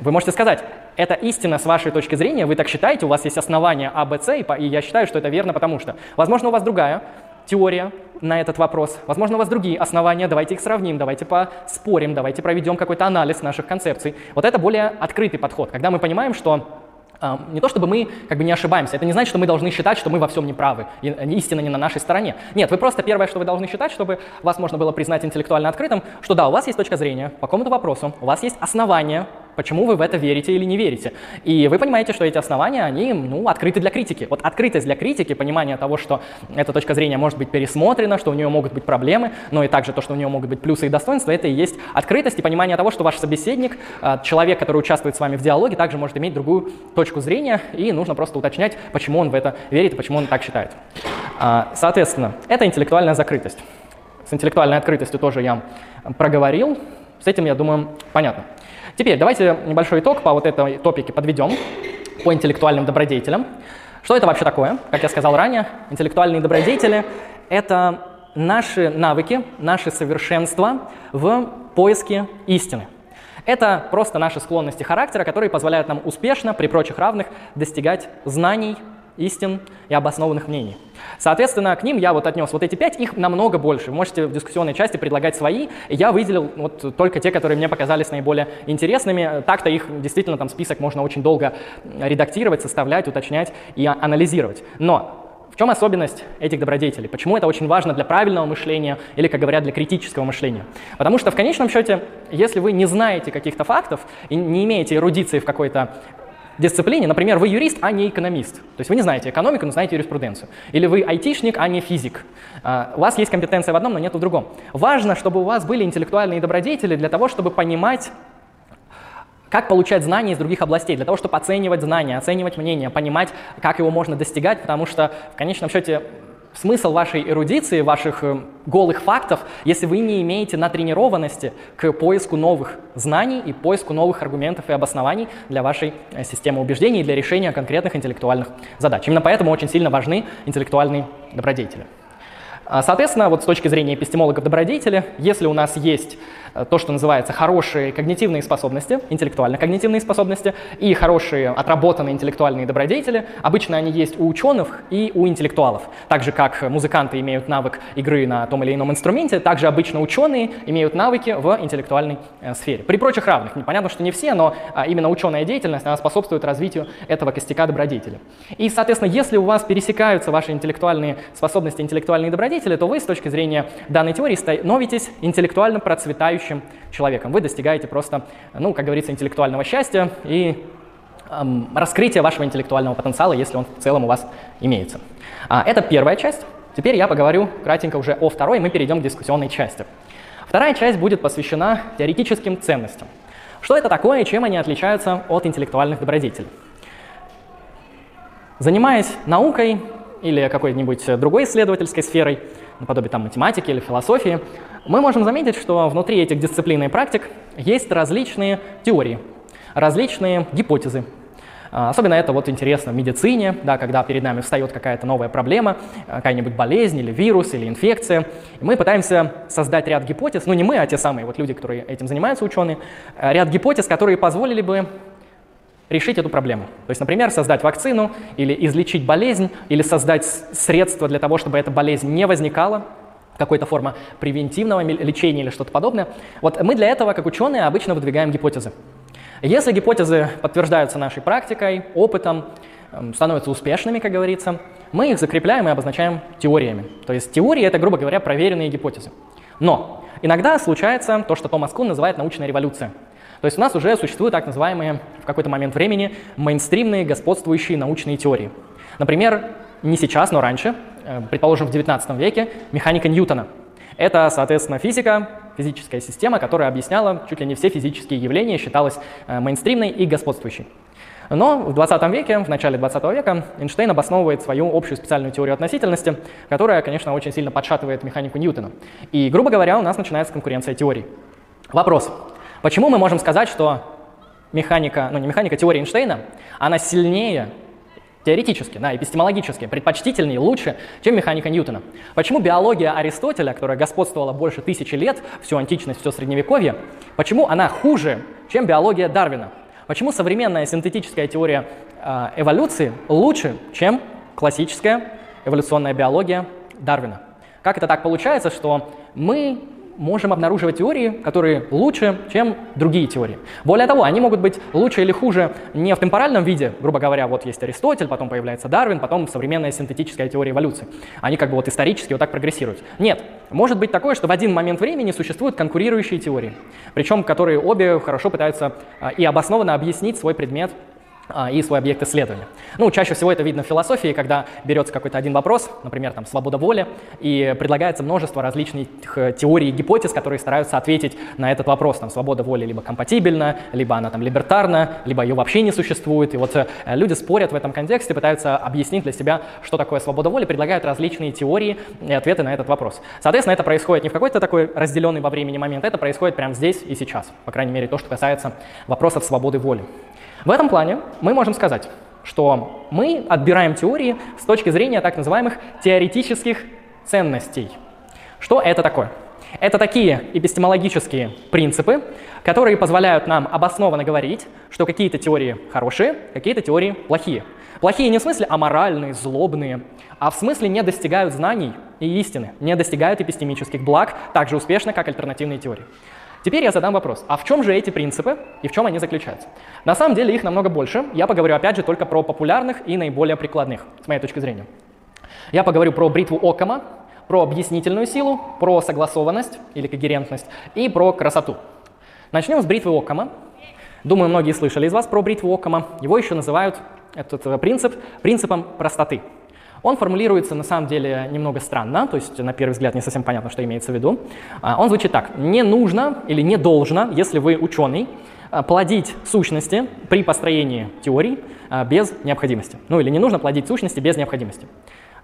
Вы можете сказать, это истина с вашей точки зрения, вы так считаете, у вас есть основания А, Б, С, и я считаю, что это верно, потому что, возможно, у вас другая теория на этот вопрос, возможно, у вас другие основания, давайте их сравним, давайте поспорим, давайте проведем какой-то анализ наших концепций. Вот это более открытый подход, когда мы понимаем, что не то чтобы мы как бы не ошибаемся, это не значит, что мы должны считать, что мы во всем неправы, и истина не на нашей стороне. Нет, вы просто первое, что вы должны считать, чтобы вас можно было признать интеллектуально открытым, что да, у вас есть точка зрения по какому-то вопросу, у вас есть основания почему вы в это верите или не верите. И вы понимаете, что эти основания, они ну, открыты для критики. Вот открытость для критики, понимание того, что эта точка зрения может быть пересмотрена, что у нее могут быть проблемы, но и также то, что у нее могут быть плюсы и достоинства, это и есть открытость и понимание того, что ваш собеседник, а, человек, который участвует с вами в диалоге, также может иметь другую точку зрения, и нужно просто уточнять, почему он в это верит и почему он так считает. А, соответственно, это интеллектуальная закрытость. С интеллектуальной открытостью тоже я проговорил. С этим, я думаю, понятно. Теперь давайте небольшой итог по вот этой топике подведем, по интеллектуальным добродетелям. Что это вообще такое? Как я сказал ранее, интеллектуальные добродетели — это наши навыки, наши совершенства в поиске истины. Это просто наши склонности характера, которые позволяют нам успешно, при прочих равных, достигать знаний, истин и обоснованных мнений. Соответственно, к ним я вот отнес вот эти пять, их намного больше. Вы можете в дискуссионной части предлагать свои. Я выделил вот только те, которые мне показались наиболее интересными. Так-то их действительно там список можно очень долго редактировать, составлять, уточнять и анализировать. Но в чем особенность этих добродетелей? Почему это очень важно для правильного мышления или, как говорят, для критического мышления? Потому что в конечном счете, если вы не знаете каких-то фактов и не имеете эрудиции в какой-то дисциплине, например, вы юрист, а не экономист. То есть вы не знаете экономику, но знаете юриспруденцию. Или вы айтишник, а не физик. А, у вас есть компетенция в одном, но нет в другом. Важно, чтобы у вас были интеллектуальные добродетели для того, чтобы понимать, как получать знания из других областей, для того, чтобы оценивать знания, оценивать мнение, понимать, как его можно достигать, потому что в конечном счете смысл вашей эрудиции, ваших э, голых фактов, если вы не имеете натренированности к поиску новых знаний и поиску новых аргументов и обоснований для вашей э, системы убеждений и для решения конкретных интеллектуальных задач. Именно поэтому очень сильно важны интеллектуальные добродетели. А, соответственно, вот с точки зрения эпистемологов добродетели, если у нас есть Э, то, что называется хорошие когнитивные способности, интеллектуально-когнитивные способности и хорошие отработанные интеллектуальные добродетели. Обычно они есть у ученых и у интеллектуалов. Так же, как музыканты имеют навык игры на том или ином инструменте, также обычно ученые имеют навыки в интеллектуальной э, сфере. При прочих равных. Понятно, что не все, но а, именно ученая деятельность, она способствует развитию этого костяка добродетели. И, соответственно, если у вас пересекаются ваши интеллектуальные способности, интеллектуальные добродетели, то вы с точки зрения данной теории становитесь интеллектуально процветающим человеком. Вы достигаете просто, ну, как говорится, интеллектуального счастья и эм, раскрытия вашего интеллектуального потенциала, если он в целом у вас имеется. А, это первая часть. Теперь я поговорю кратенько уже о второй, и мы перейдем к дискуссионной части. Вторая часть будет посвящена теоретическим ценностям. Что это такое и чем они отличаются от интеллектуальных добродетелей? Занимаясь наукой или какой-нибудь другой исследовательской сферой, наподобие там математики или философии, мы можем заметить, что внутри этих дисциплин и практик есть различные теории, различные гипотезы. А, особенно это вот интересно в медицине, да, когда перед нами встает какая-то новая проблема, какая-нибудь болезнь или вирус или инфекция. И мы пытаемся создать ряд гипотез, ну не мы, а те самые вот люди, которые этим занимаются, ученые, а, ряд гипотез, которые позволили бы решить эту проблему. То есть, например, создать вакцину или излечить болезнь, или создать средства для того, чтобы эта болезнь не возникала, какой-то форма превентивного лечения или что-то подобное. Вот мы для этого, как ученые, обычно выдвигаем гипотезы. Если гипотезы подтверждаются нашей практикой, опытом, эм, становятся успешными, как говорится, мы их закрепляем и обозначаем теориями. То есть теории — это, грубо говоря, проверенные гипотезы. Но иногда случается то, что Томас Кун называет научная революция. То есть у нас уже существуют так называемые в какой-то момент времени мейнстримные господствующие научные теории. Например, не сейчас, но раньше, э, предположим, в 19 веке, механика Ньютона. Это, соответственно, физика, физическая система, которая объясняла чуть ли не все физические явления, считалась э, мейнстримной и господствующей. Но в 20 веке, в начале 20 века, Эйнштейн обосновывает свою общую специальную теорию относительности, которая, конечно, очень сильно подшатывает механику Ньютона. И, грубо говоря, у нас начинается конкуренция теорий. Вопрос. Почему мы можем сказать, что механика, ну не механика, теория Эйнштейна, она сильнее теоретически, да, эпистемологически, предпочтительнее, лучше, чем механика Ньютона. Почему биология Аристотеля, которая господствовала больше тысячи лет, всю античность, все средневековье, почему она хуже, чем биология Дарвина? Почему современная синтетическая теория э, эволюции лучше, чем классическая эволюционная биология Дарвина? Как это так получается, что мы можем обнаруживать теории, которые лучше, чем другие теории. Более того, они могут быть лучше или хуже не в темпоральном виде, грубо говоря, вот есть Аристотель, потом появляется Дарвин, потом современная синтетическая теория эволюции. Они как бы вот исторически вот так прогрессируют. Нет, может быть такое, что в один момент времени существуют конкурирующие теории, причем которые обе хорошо пытаются а, и обоснованно объяснить свой предмет и свой объект исследования. Ну, чаще всего это видно в философии, когда берется какой-то один вопрос, например, там, свобода воли, и предлагается множество различных э, теорий и гипотез, которые стараются ответить на этот вопрос. Там, свобода воли либо компатибельна, либо она там либертарна, либо ее вообще не существует. И вот э, люди спорят в этом контексте, пытаются объяснить для себя, что такое свобода воли, предлагают различные теории и ответы на этот вопрос. Соответственно, это происходит не в какой-то такой разделенный во времени момент, это происходит прямо здесь и сейчас, по крайней мере, то, что касается вопросов свободы воли. В этом плане мы можем сказать, что мы отбираем теории с точки зрения так называемых теоретических ценностей. Что это такое? Это такие эпистемологические принципы, которые позволяют нам обоснованно говорить, что какие-то теории хорошие, какие-то теории плохие. Плохие не в смысле аморальные, злобные, а в смысле не достигают знаний и истины, не достигают эпистемических благ так же успешно, как альтернативные теории. Теперь я задам вопрос, а в чем же эти принципы и в чем они заключаются? На самом деле их намного больше. Я поговорю опять же только про популярных и наиболее прикладных, с моей точки зрения. Я поговорю про бритву Окама, про объяснительную силу, про согласованность или когерентность и про красоту. Начнем с бритвы Окама. Думаю, многие слышали из вас про бритву Окама. Его еще называют, этот э, принцип, принципом простоты. Он формулируется на самом деле немного странно, то есть на первый взгляд не совсем понятно, что имеется в виду. А, он звучит так. Не нужно или не должно, если вы ученый, а, плодить сущности при построении теорий а, без необходимости. Ну или не нужно плодить сущности без необходимости.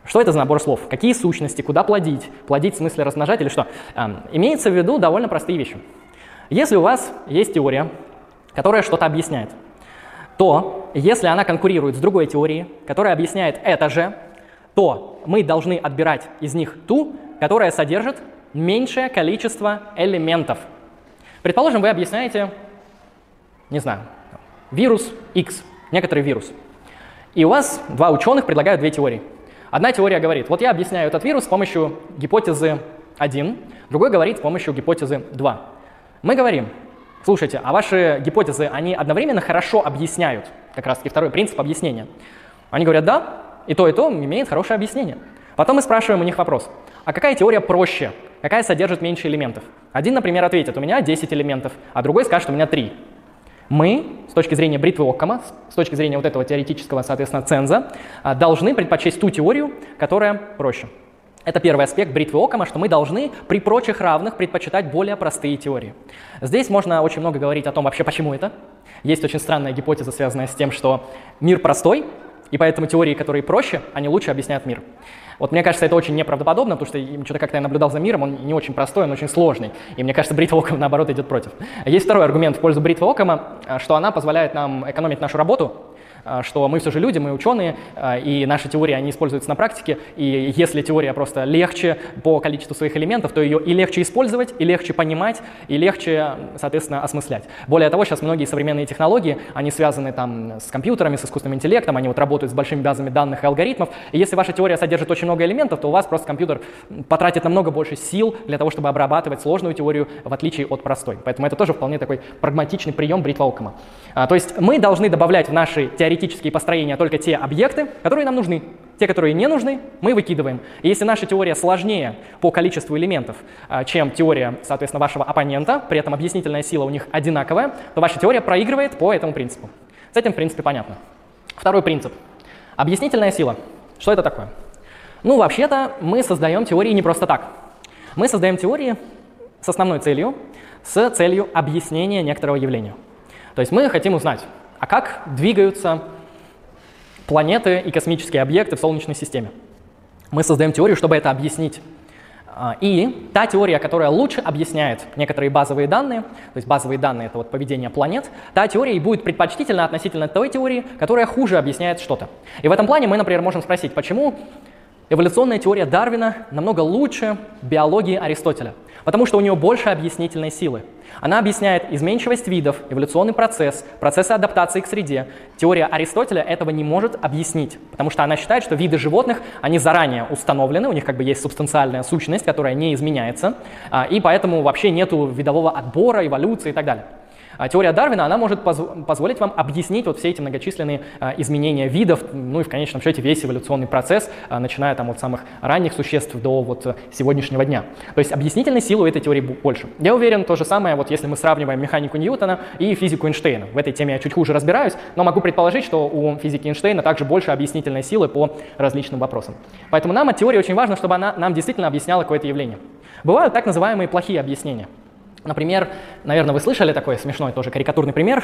Что это за набор слов? Какие сущности? Куда плодить? Плодить в смысле размножать или что? Имеется в виду довольно простые вещи. Если у вас есть теория, которая что-то объясняет, то если она конкурирует с другой теорией, которая объясняет это же, то мы должны отбирать из них ту, которая содержит меньшее количество элементов. Предположим, вы объясняете, не знаю, вирус X, некоторый вирус. И у вас два ученых предлагают две теории. Одна теория говорит, вот я объясняю этот вирус с помощью гипотезы 1, другой говорит с помощью гипотезы 2. Мы говорим, слушайте, а ваши гипотезы, они одновременно хорошо объясняют, как раз таки второй принцип объяснения. Они говорят, да, и то, и то имеет хорошее объяснение. Потом мы спрашиваем у них вопрос, а какая теория проще? Какая содержит меньше элементов? Один, например, ответит, у меня 10 элементов, а другой скажет, у меня 3. Мы, с точки зрения бритвы Оккама, с точки зрения вот этого теоретического, соответственно, ценза, а, должны предпочесть ту теорию, которая проще. Это первый аспект бритвы Оккама, что мы должны при прочих равных предпочитать более простые теории. Здесь можно очень много говорить о том вообще, почему это. Есть очень странная гипотеза, связанная с тем, что мир простой, и поэтому теории, которые проще, они лучше объясняют мир. Вот мне кажется, это очень неправдоподобно, потому что что-то как-то я наблюдал за миром, он не очень простой, он очень сложный. И мне кажется, бритва Окама, наоборот, идет против. Есть второй аргумент в пользу бритвы Окама, что она позволяет нам экономить нашу работу, что мы все же люди, мы ученые, а, и наши теории, они используются на практике, и если теория просто легче по количеству своих элементов, то ее и легче использовать, и легче понимать, и легче, соответственно, осмыслять. Более того, сейчас многие современные технологии, они связаны там с компьютерами, с искусственным интеллектом, они вот работают с большими базами данных и алгоритмов, и если ваша теория содержит очень много элементов, то у вас просто компьютер потратит намного больше сил для того, чтобы обрабатывать сложную теорию, в отличие от простой. Поэтому это тоже вполне такой прагматичный прием бритва Оккама. А, то есть мы должны добавлять в наши теоретические теоретические построения только те объекты, которые нам нужны. Те, которые не нужны, мы выкидываем. И если наша теория сложнее по количеству элементов, а, чем теория, соответственно, вашего оппонента, при этом объяснительная сила у них одинаковая, то ваша теория проигрывает по этому принципу. С этим, в принципе, понятно. Второй принцип. Объяснительная сила. Что это такое? Ну, вообще-то, мы создаем теории не просто так. Мы создаем теории с основной целью, с целью объяснения некоторого явления. То есть мы хотим узнать, А как двигаются планеты и космические объекты в Солнечной системе? Мы создаем теорию, чтобы это объяснить. А, и та теория, которая лучше объясняет некоторые базовые данные, то есть базовые данные — это вот поведение планет, та теория и будет предпочтительна относительно той теории, которая хуже объясняет что-то. И в этом плане мы, например, можем спросить, почему эволюционная теория Дарвина намного лучше биологии Аристотеля — Потому что у нее больше объяснительной силы. Она объясняет изменчивость видов, эволюционный процесс, процессы адаптации к среде. Теория Аристотеля этого не может объяснить, потому что она считает, что виды животных, они заранее установлены, у них как бы есть субстанциальная сущность, которая не изменяется, а, и поэтому вообще нету видового отбора, эволюции и так далее. А теория Дарвина, она может поз- позволить вам объяснить вот все эти многочисленные а, изменения видов, ну и в конечном счете весь эволюционный процесс, а, начиная там от самых ранних существ до вот сегодняшнего дня. То есть объяснительной силы этой теории больше. Я уверен, то же самое, вот если мы сравниваем механику Ньютона и физику Эйнштейна. В этой теме я чуть хуже разбираюсь, но могу предположить, что у физики Эйнштейна также больше объяснительной силы по различным вопросам. Поэтому нам от теории очень важно, чтобы она нам действительно объясняла какое-то явление. Бывают так называемые плохие объяснения. Например, наверное, вы слышали такой смешной тоже карикатурный пример.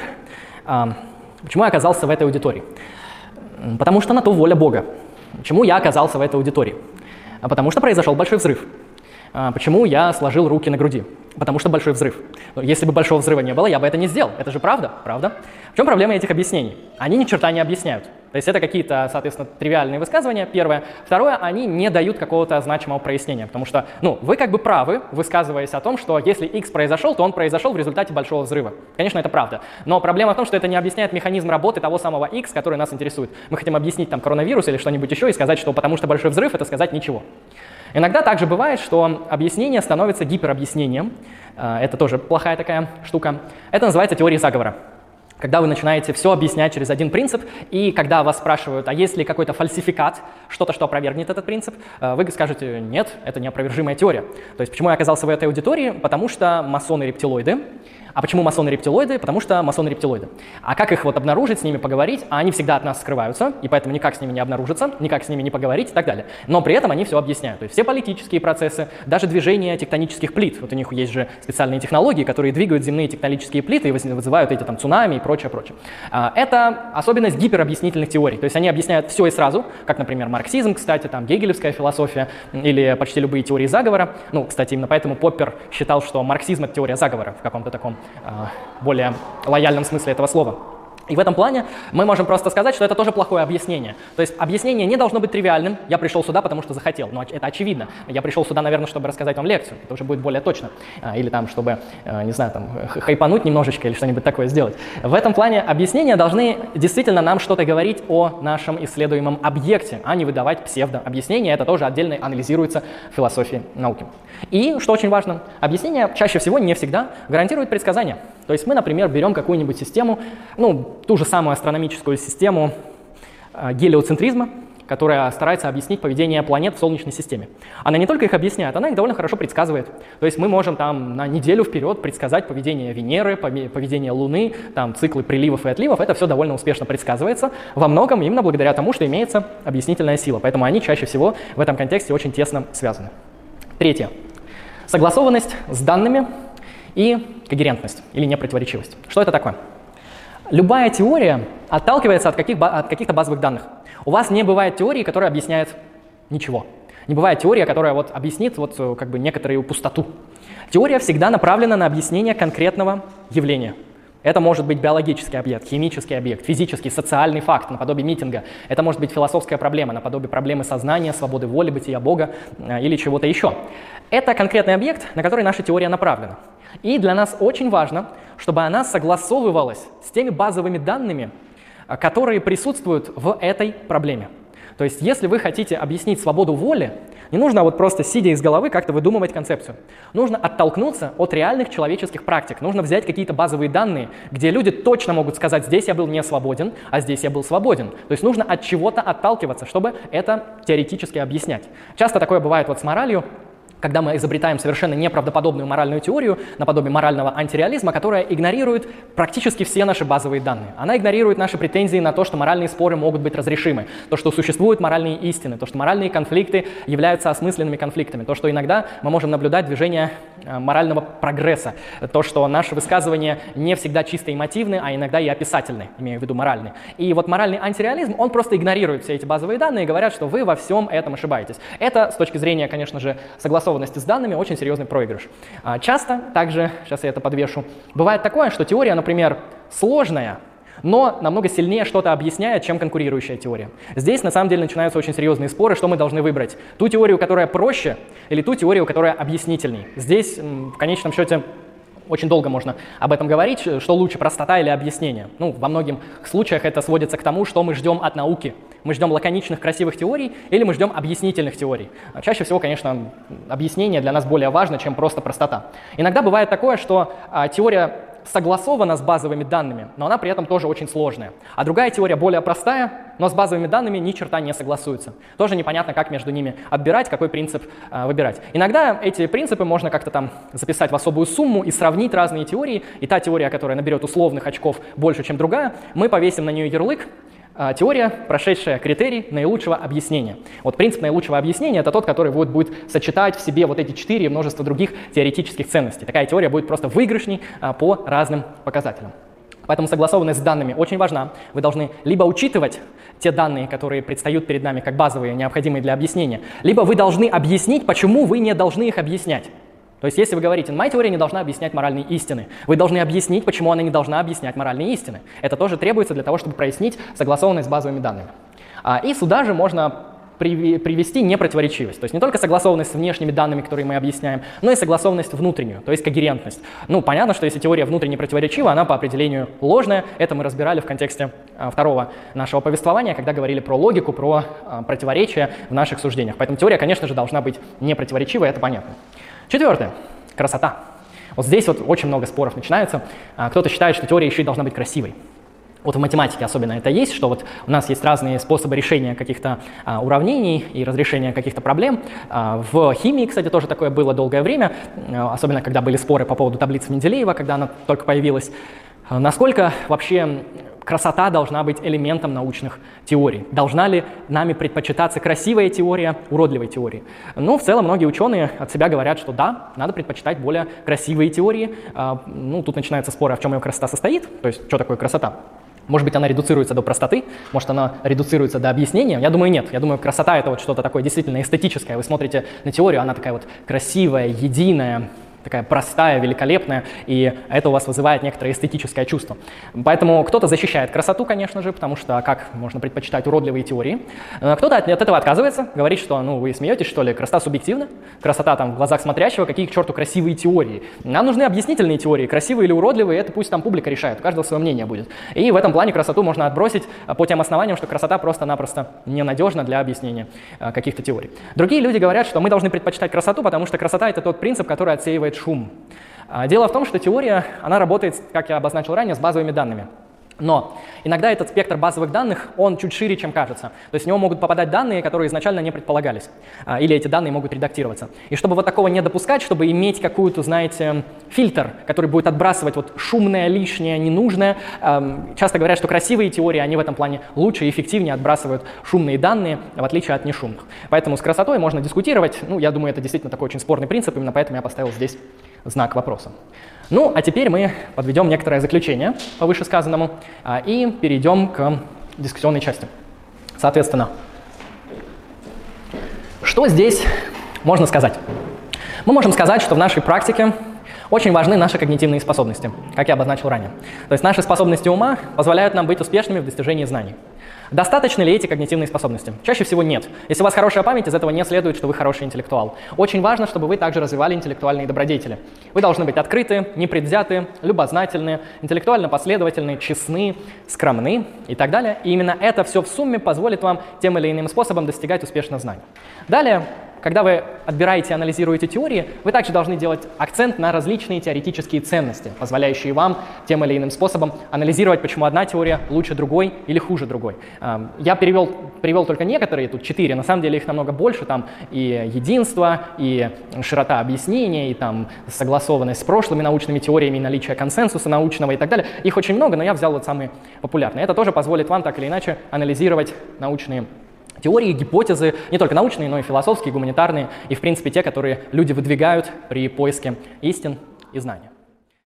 А, почему я оказался в этой аудитории? Потому что на то воля Бога. Почему я оказался в этой аудитории? А потому что произошел большой взрыв. А, почему я сложил руки на груди? Потому что большой взрыв. Если бы большого взрыва не было, я бы это не сделал. Это же правда, правда? В чем проблема этих объяснений? Они ни черта не объясняют. То есть это какие-то, соответственно, тривиальные высказывания, первое. Второе, они не дают какого-то значимого прояснения, потому что, ну, вы как бы правы, высказываясь о том, что если X произошел, то он произошел в результате большого взрыва. Конечно, это правда. Но проблема в том, что это не объясняет механизм работы того самого X, который нас интересует. Мы хотим объяснить там коронавирус или что-нибудь еще и сказать, что потому что большой взрыв, это сказать ничего. Иногда также бывает, что объяснение становится гиперобъяснением. А, это тоже плохая такая штука. Это называется теорией заговора. Когда вы начинаете все объяснять через один принцип, и когда вас спрашивают, а есть ли какой-то фальсификат, что-то, что опровергнет этот принцип, а, вы скажете, нет, это неопровержимая теория. То есть почему я оказался в этой аудитории? Потому что масоны-рептилоиды а почему масоны рептилоиды? Потому что масоны рептилоиды. А как их вот обнаружить, с ними поговорить? А они всегда от нас скрываются, и поэтому никак с ними не обнаружиться, никак с ними не поговорить и так далее. Но при этом они все объясняют. То есть все политические процессы, даже движение тектонических плит. Вот у них есть же специальные технологии, которые двигают земные тектонические плиты и вызывают эти там цунами и прочее, прочее. А, это особенность гиперобъяснительных теорий. То есть они объясняют все и сразу, как, например, марксизм, кстати, там гегелевская философия или почти любые теории заговора. Ну, кстати, именно поэтому Поппер считал, что марксизм — это теория заговора в каком-то таком более лояльном смысле этого слова. И в этом плане мы можем просто сказать, что это тоже плохое объяснение. То есть объяснение не должно быть тривиальным. Я пришел сюда, потому что захотел. Но это очевидно. Я пришел сюда, наверное, чтобы рассказать вам лекцию. Это уже будет более точно. А, или там, чтобы, э, не знаю, там, хайпануть немножечко или что-нибудь такое сделать. В этом плане объяснения должны действительно нам что-то говорить о нашем исследуемом объекте, а не выдавать псевдообъяснения. Это тоже отдельно анализируется в философии науки. И, что очень важно, объяснение чаще всего, не всегда, гарантирует предсказания. То есть мы, например, берем какую-нибудь систему, ну, ту же самую астрономическую систему э, гелиоцентризма, которая старается объяснить поведение планет в Солнечной системе. Она не только их объясняет, она их довольно хорошо предсказывает. То есть мы можем там на неделю вперед предсказать поведение Венеры, поведение Луны, там циклы приливов и отливов. Это все довольно успешно предсказывается. Во многом именно благодаря тому, что имеется объяснительная сила. Поэтому они чаще всего в этом контексте очень тесно связаны. Третье. Согласованность с данными и когерентность или непротиворечивость. Что это такое? Любая теория отталкивается от, каких, от каких-то базовых данных. У вас не бывает теории, которая объясняет ничего. Не бывает теория, которая вот объяснит вот э, как бы некоторую пустоту. Теория всегда направлена на объяснение конкретного явления. Это может быть биологический объект, химический объект, физический, социальный факт, наподобие митинга. Это может быть философская проблема, наподобие проблемы сознания, свободы воли, бытия Бога э, или чего-то еще. Это конкретный объект, на который наша теория направлена. И для нас очень важно, чтобы она согласовывалась с теми базовыми данными, а, которые присутствуют в этой проблеме. То есть, если вы хотите объяснить свободу воли, не нужно вот просто сидя из головы как-то выдумывать концепцию. Нужно оттолкнуться от реальных человеческих практик. Нужно взять какие-то базовые данные, где люди точно могут сказать, здесь я был не свободен, а здесь я был свободен. То есть нужно от чего-то отталкиваться, чтобы это теоретически объяснять. Часто такое бывает вот с моралью, когда мы изобретаем совершенно неправдоподобную моральную теорию, наподобие морального антиреализма, которая игнорирует практически все наши базовые данные. Она игнорирует наши претензии на то, что моральные споры могут быть разрешимы, то, что существуют моральные истины, то, что моральные конфликты являются осмысленными конфликтами, то, что иногда мы можем наблюдать движение э, морального прогресса, то, что наши высказывания не всегда чисто эмотивны, а иногда и описательны, имею в виду моральные. И вот моральный антиреализм, он просто игнорирует все эти базовые данные и говорят, что вы во всем этом ошибаетесь. Это, с точки зрения, конечно же, согласованности согласованности с данными очень серьезный проигрыш. А, часто также, сейчас я это подвешу, бывает такое, что теория, например, сложная, но намного сильнее что-то объясняет, чем конкурирующая теория. Здесь на самом деле начинаются очень серьезные споры, что мы должны выбрать. Ту теорию, которая проще, или ту теорию, которая объяснительней. Здесь в конечном счете очень долго можно об этом говорить, что лучше, простота или объяснение. Ну, во многих случаях это сводится к тому, что мы ждем от науки. Мы ждем лаконичных, красивых теорий или мы ждем объяснительных теорий. Чаще всего, конечно, объяснение для нас более важно, чем просто простота. Иногда бывает такое, что а, теория согласована с базовыми данными, но она при этом тоже очень сложная. А другая теория более простая, но с базовыми данными ни черта не согласуется. Тоже непонятно, как между ними отбирать, какой принцип э, выбирать. Иногда эти принципы можно как-то там записать в особую сумму и сравнить разные теории, и та теория, которая наберет условных очков больше, чем другая, мы повесим на нее ярлык, теория, прошедшая критерий наилучшего объяснения. Вот принцип наилучшего объяснения – это тот, который будет, будет сочетать в себе вот эти четыре и множество других теоретических ценностей. Такая теория будет просто выигрышней а, по разным показателям. Поэтому согласованность с данными очень важна. Вы должны либо учитывать те данные, которые предстают перед нами как базовые, необходимые для объяснения, либо вы должны объяснить, почему вы не должны их объяснять. То есть если вы говорите, моя теория не должна объяснять моральные истины, вы должны объяснить, почему она не должна объяснять моральные истины. Это тоже требуется для того, чтобы прояснить согласованность с базовыми данными. А, и сюда же можно привести непротиворечивость. То есть не только согласованность с внешними данными, которые мы объясняем, но и согласованность внутреннюю, то есть когерентность. Ну, понятно, что если теория внутренне противоречива, она по определению ложная. Это мы разбирали в контексте а, второго нашего повествования, когда говорили про логику, про а, противоречия в наших суждениях. Поэтому теория, конечно же, должна быть непротиворечивой, это понятно. Четвертое. Красота. Вот здесь вот очень много споров начинается. А, кто-то считает, что теория еще и должна быть красивой. Вот в математике особенно это есть, что вот у нас есть разные способы решения каких-то а, уравнений и разрешения каких-то проблем. А, в химии, кстати, тоже такое было долгое время, а, особенно когда были споры по поводу таблицы Менделеева, когда она только появилась. А, насколько вообще красота должна быть элементом научных теорий. Должна ли нами предпочитаться красивая теория уродливой теории? Ну, в целом, многие ученые от себя говорят, что да, надо предпочитать более красивые теории. А, ну, тут начинается спор, а в чем ее красота состоит, то есть, что такое красота. Может быть, она редуцируется до простоты, может, она редуцируется до объяснения. Я думаю, нет. Я думаю, красота — это вот что-то такое действительно эстетическое. Вы смотрите на теорию, она такая вот красивая, единая, такая простая, великолепная, и это у вас вызывает некоторое эстетическое чувство. Поэтому кто-то защищает красоту, конечно же, потому что как можно предпочитать уродливые теории. Кто-то от, этого отказывается, говорит, что ну вы смеетесь, что ли, красота субъективна, красота там в глазах смотрящего, какие к черту красивые теории. Нам нужны объяснительные теории, красивые или уродливые, это пусть там публика решает, у каждого свое мнение будет. И в этом плане красоту можно отбросить а, по тем основаниям, что красота просто-напросто ненадежна для объяснения а, каких-то теорий. Другие люди говорят, что мы должны предпочитать красоту, потому что красота — это тот принцип, который отсеивает делает шум. А, дело в том, что теория, она работает, как я обозначил ранее, с базовыми данными. Но иногда этот спектр базовых данных, он чуть шире, чем кажется. То есть в него могут попадать данные, которые изначально не предполагались. А, или эти данные могут редактироваться. И чтобы вот такого не допускать, чтобы иметь какую-то, знаете, фильтр, который будет отбрасывать вот шумное, лишнее, ненужное, часто говорят, что красивые теории, они в этом плане лучше и эффективнее отбрасывают шумные данные, в отличие от нешумных. Поэтому с красотой можно дискутировать. Ну, я думаю, это действительно такой очень спорный принцип, именно поэтому я поставил здесь знак вопроса. Ну, а теперь мы подведем некоторое заключение по вышесказанному а, и перейдем к дискуссионной части. Соответственно, что здесь можно сказать? Мы можем сказать, что в нашей практике очень важны наши когнитивные способности, как я обозначил ранее. То есть наши способности ума позволяют нам быть успешными в достижении знаний. Достаточно ли эти когнитивные способности? Чаще всего нет. Если у вас хорошая память, из этого не следует, что вы хороший интеллектуал. Очень важно, чтобы вы также развивали интеллектуальные добродетели. Вы должны быть открыты, непредвзяты, любознательны, интеллектуально последовательны, честны, скромны и так далее. И именно это все в сумме позволит вам тем или иным способом достигать успешных знаний. Далее, когда вы отбираете и анализируете теории, вы также должны делать акцент на различные теоретические ценности, позволяющие вам тем или иным способом анализировать, почему одна теория лучше другой или хуже другой. Я перевел, привел только некоторые, тут четыре, на самом деле их намного больше, там и единство, и широта объяснения, и там согласованность с прошлыми научными теориями, и наличие консенсуса научного и так далее. Их очень много, но я взял вот самые популярные. Это тоже позволит вам так или иначе анализировать научные теории, гипотезы, не только научные, но и философские, гуманитарные, и, в принципе, те, которые люди выдвигают при поиске истин и знаний.